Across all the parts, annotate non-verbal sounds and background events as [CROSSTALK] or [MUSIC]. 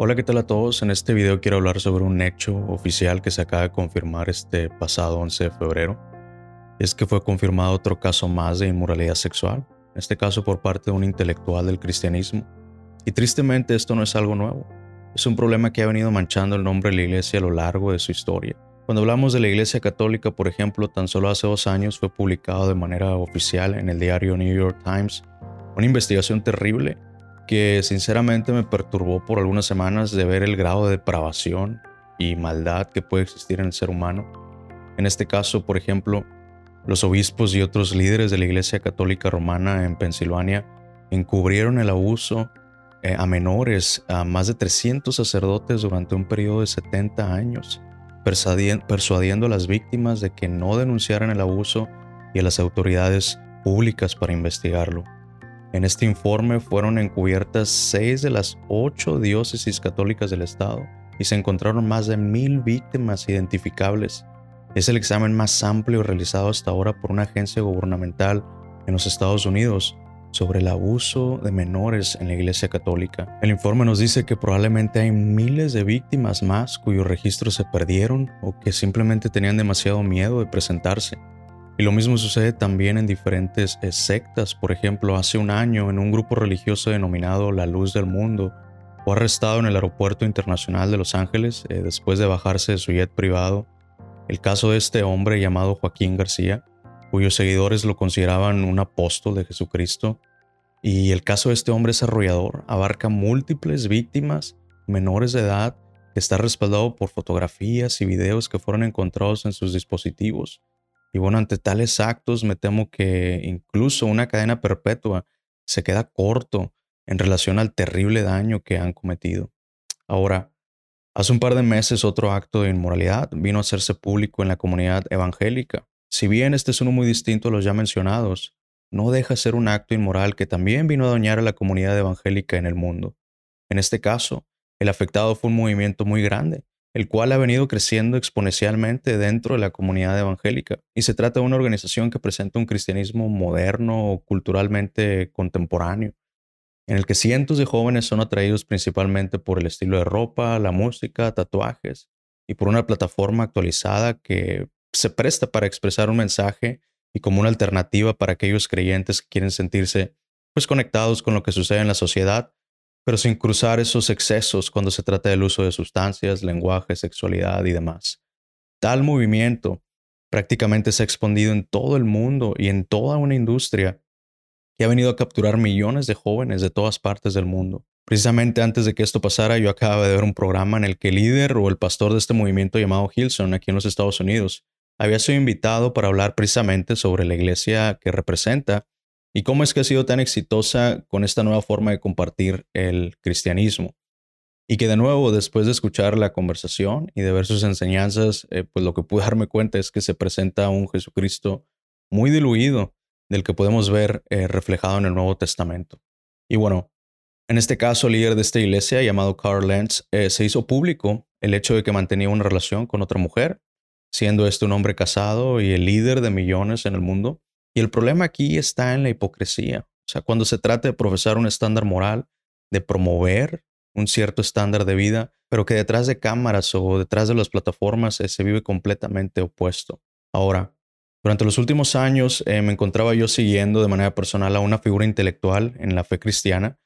Hola, ¿qué tal a todos? En este video quiero hablar sobre un hecho oficial que se acaba de confirmar este pasado 11 de febrero. Es que fue confirmado otro caso más de inmoralidad sexual, en este caso por parte de un intelectual del cristianismo. Y tristemente esto no es algo nuevo, es un problema que ha venido manchando el nombre de la iglesia a lo largo de su historia. Cuando hablamos de la iglesia católica, por ejemplo, tan solo hace dos años fue publicado de manera oficial en el diario New York Times una investigación terrible que sinceramente me perturbó por algunas semanas de ver el grado de depravación y maldad que puede existir en el ser humano. En este caso, por ejemplo, los obispos y otros líderes de la Iglesia Católica Romana en Pensilvania encubrieron el abuso eh, a menores, a más de 300 sacerdotes durante un periodo de 70 años, persuadiendo a las víctimas de que no denunciaran el abuso y a las autoridades públicas para investigarlo. En este informe fueron encubiertas seis de las ocho diócesis católicas del estado y se encontraron más de mil víctimas identificables. Es el examen más amplio realizado hasta ahora por una agencia gubernamental en los Estados Unidos sobre el abuso de menores en la Iglesia Católica. El informe nos dice que probablemente hay miles de víctimas más cuyos registros se perdieron o que simplemente tenían demasiado miedo de presentarse. Y lo mismo sucede también en diferentes eh, sectas. Por ejemplo, hace un año en un grupo religioso denominado La Luz del Mundo, fue arrestado en el Aeropuerto Internacional de Los Ángeles eh, después de bajarse de su jet privado. El caso de este hombre llamado Joaquín García, cuyos seguidores lo consideraban un apóstol de Jesucristo. Y el caso de este hombre es arrollador, abarca múltiples víctimas menores de edad, está respaldado por fotografías y videos que fueron encontrados en sus dispositivos y bueno, ante tales actos me temo que incluso una cadena perpetua se queda corto en relación al terrible daño que han cometido. Ahora, hace un par de meses otro acto de inmoralidad vino a hacerse público en la comunidad evangélica. Si bien este es uno muy distinto a los ya mencionados, no deja de ser un acto inmoral que también vino a dañar a la comunidad evangélica en el mundo. En este caso, el afectado fue un movimiento muy grande, el cual ha venido creciendo exponencialmente dentro de la comunidad evangélica. Y se trata de una organización que presenta un cristianismo moderno o culturalmente contemporáneo, en el que cientos de jóvenes son atraídos principalmente por el estilo de ropa, la música, tatuajes y por una plataforma actualizada que se presta para expresar un mensaje y como una alternativa para aquellos creyentes que quieren sentirse pues conectados con lo que sucede en la sociedad pero sin cruzar esos excesos cuando se trata del uso de sustancias, lenguaje, sexualidad y demás. Tal movimiento prácticamente se ha expandido en todo el mundo y en toda una industria que ha venido a capturar millones de jóvenes de todas partes del mundo. Precisamente antes de que esto pasara, yo acababa de ver un programa en el que el líder o el pastor de este movimiento llamado Hilson aquí en los Estados Unidos había sido invitado para hablar precisamente sobre la iglesia que representa ¿Y cómo es que ha sido tan exitosa con esta nueva forma de compartir el cristianismo? Y que de nuevo, después de escuchar la conversación y de ver sus enseñanzas, eh, pues lo que pude darme cuenta es que se presenta un Jesucristo muy diluido del que podemos ver eh, reflejado en el Nuevo Testamento. Y bueno, en este caso, el líder de esta iglesia, llamado Carl Lentz, eh, se hizo público el hecho de que mantenía una relación con otra mujer, siendo este un hombre casado y el líder de millones en el mundo. Y el problema aquí está en la hipocresía. O sea, cuando se trata de profesar un estándar moral, de promover un cierto estándar de vida, pero que detrás de cámaras o detrás de las plataformas eh, se vive completamente opuesto. Ahora, durante los últimos años eh, me encontraba yo siguiendo de manera personal a una figura intelectual en la fe cristiana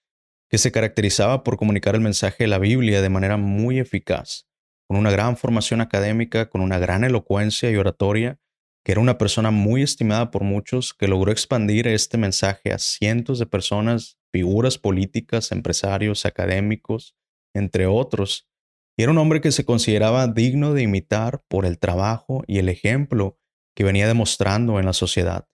que se caracterizaba por comunicar el mensaje de la Biblia de manera muy eficaz, con una gran formación académica, con una gran elocuencia y oratoria, que era una persona muy estimada por muchos, que logró expandir este mensaje a cientos de personas, figuras políticas, empresarios, académicos, entre otros. Y era un hombre que se consideraba digno de imitar por el trabajo y el ejemplo que venía demostrando en la sociedad.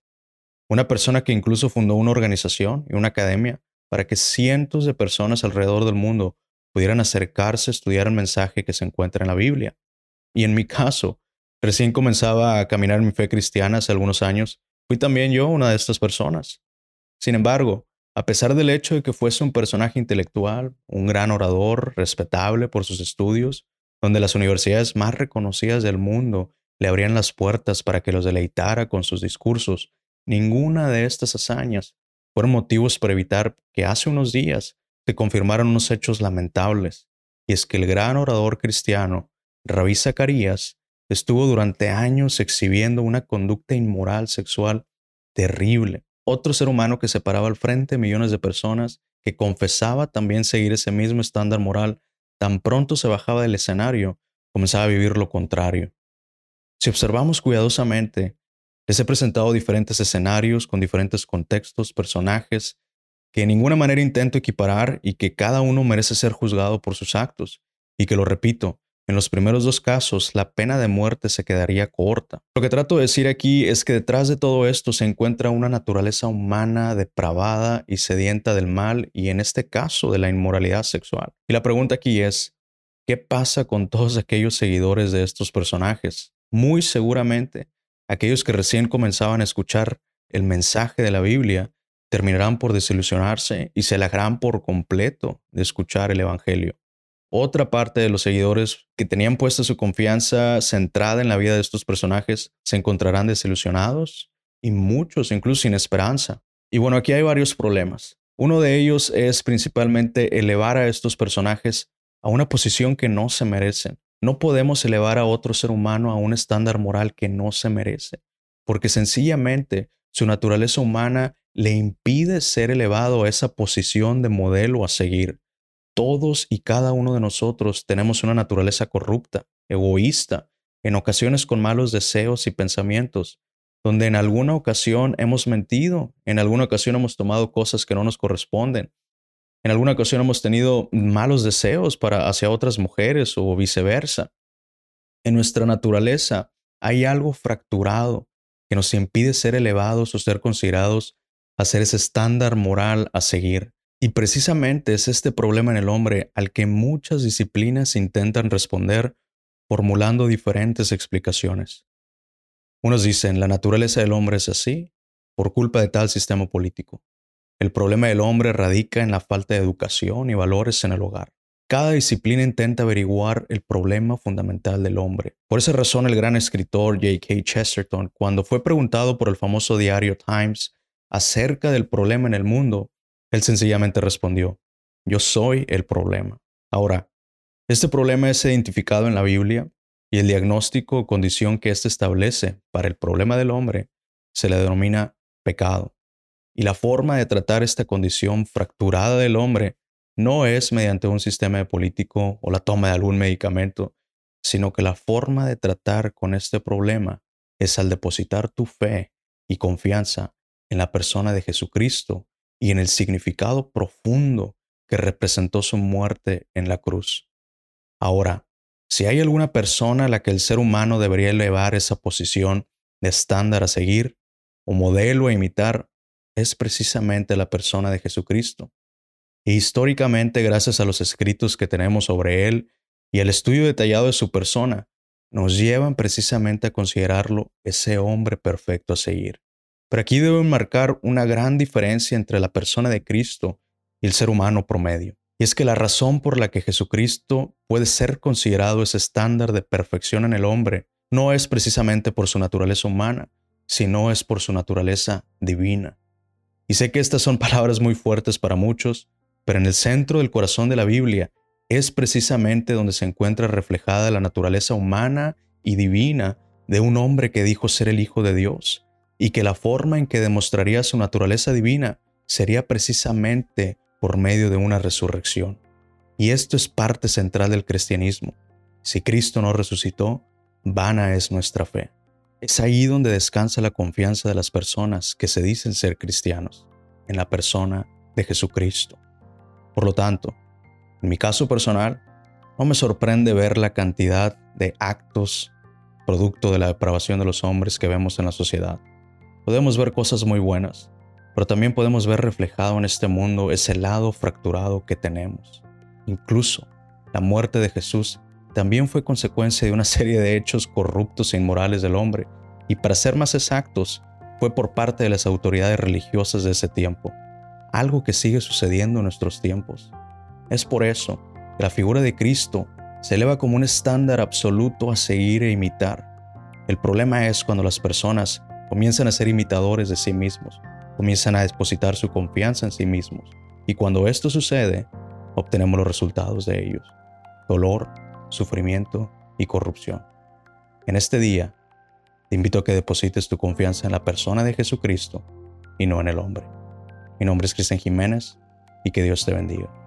Una persona que incluso fundó una organización y una academia para que cientos de personas alrededor del mundo pudieran acercarse a estudiar el mensaje que se encuentra en la Biblia. Y en mi caso, Recién comenzaba a caminar mi fe cristiana hace algunos años. Fui también yo una de estas personas. Sin embargo, a pesar del hecho de que fuese un personaje intelectual, un gran orador, respetable por sus estudios, donde las universidades más reconocidas del mundo le abrían las puertas para que los deleitara con sus discursos, ninguna de estas hazañas fueron motivos para evitar que hace unos días se confirmaran unos hechos lamentables, y es que el gran orador cristiano, Rabí Zacarías, estuvo durante años exhibiendo una conducta inmoral sexual terrible. Otro ser humano que se paraba al frente de millones de personas, que confesaba también seguir ese mismo estándar moral, tan pronto se bajaba del escenario, comenzaba a vivir lo contrario. Si observamos cuidadosamente, les he presentado diferentes escenarios con diferentes contextos, personajes, que en ninguna manera intento equiparar y que cada uno merece ser juzgado por sus actos, y que lo repito, en los primeros dos casos la pena de muerte se quedaría corta. Lo que trato de decir aquí es que detrás de todo esto se encuentra una naturaleza humana depravada y sedienta del mal y en este caso de la inmoralidad sexual. Y la pregunta aquí es, ¿qué pasa con todos aquellos seguidores de estos personajes? muy seguramente aquellos que recién comenzaban a escuchar el mensaje de la Biblia terminarán por desilusionarse y se alejarán por completo de escuchar el Evangelio. Otra parte de los seguidores que tenían puesta su confianza centrada en la vida de estos personajes se encontrarán desilusionados y muchos incluso sin esperanza. Y bueno, aquí hay varios problemas. Uno de ellos es principalmente elevar a estos personajes a una posición que no se merecen. No podemos elevar a otro ser humano a un estándar moral que no se merece, porque sencillamente su naturaleza humana le impide ser elevado a esa posición de modelo a seguir. Todos y cada uno de nosotros tenemos una naturaleza corrupta, egoísta, en ocasiones con malos deseos y pensamientos, donde en alguna ocasión hemos mentido, en alguna ocasión hemos tomado cosas que no nos corresponden, en alguna ocasión hemos tenido malos deseos para hacia otras mujeres o viceversa. En nuestra naturaleza hay algo fracturado que nos impide ser elevados o ser considerados a ser ese estándar moral a seguir. Y precisamente es este problema en el hombre al que muchas disciplinas intentan responder formulando diferentes explicaciones. Unos dicen, la naturaleza del hombre es así por culpa de tal sistema político. El problema del hombre radica en la falta de educación y valores en el hogar. Cada disciplina intenta averiguar el problema fundamental del hombre. Por esa razón, el gran escritor J.K. Chesterton, cuando fue preguntado por el famoso diario Times acerca del problema en el mundo, él sencillamente respondió, yo soy el problema. Ahora, este problema es identificado en la Biblia y el diagnóstico o condición que éste establece para el problema del hombre se le denomina pecado. Y la forma de tratar esta condición fracturada del hombre no es mediante un sistema político o la toma de algún medicamento, sino que la forma de tratar con este problema es al depositar tu fe y confianza en la persona de Jesucristo y en el significado profundo que representó su muerte en la cruz. Ahora, si hay alguna persona a la que el ser humano debería elevar esa posición de estándar a seguir o modelo a imitar, es precisamente la persona de Jesucristo. Y históricamente, gracias a los escritos que tenemos sobre Él y el estudio detallado de su persona, nos llevan precisamente a considerarlo ese hombre perfecto a seguir. Pero aquí deben marcar una gran diferencia entre la persona de Cristo y el ser humano promedio. Y es que la razón por la que Jesucristo puede ser considerado ese estándar de perfección en el hombre no es precisamente por su naturaleza humana, sino es por su naturaleza divina. Y sé que estas son [LAUGHS] palabras muy fuertes para muchos, pero en el centro del corazón de la Biblia es precisamente donde se encuentra reflejada la naturaleza humana y divina de un hombre que dijo ser el Hijo de Dios, y que la forma en que demostraría su naturaleza divina sería precisamente por medio de una resurrección. Y esto es parte central del cristianismo. Si Cristo no resucitó, vana es nuestra fe. Es ahí donde descansa la confianza de las personas que se dicen ser cristianos, en la persona de Jesucristo. Por lo tanto, en mi caso personal, no me sorprende ver la cantidad de actos producto de la depravación de los hombres que vemos en la sociedad. Podemos ver cosas muy buenas, pero también podemos ver reflejado en este mundo ese lado fracturado que tenemos. Incluso la muerte de Jesús también fue consecuencia de una serie de hechos corruptos e inmorales del hombre, y para ser más exactos, fue por parte de las autoridades religiosas de ese tiempo, algo que sigue sucediendo en nuestros tiempos. Es por eso que la figura de Cristo se eleva como un estándar absoluto a seguir e imitar. El problema es cuando las personas comienzan a ser imitadores de sí mismos, comienzan a depositar su confianza en sí mismos, y cuando esto sucede, obtenemos los resultados de ellos. dolor, sufrimiento y corrupción. En este día, te invito a que deposites tu confianza en la persona de Jesucristo y no en el hombre. Mi nombre es Cristian Jiménez y que Dios te bendiga.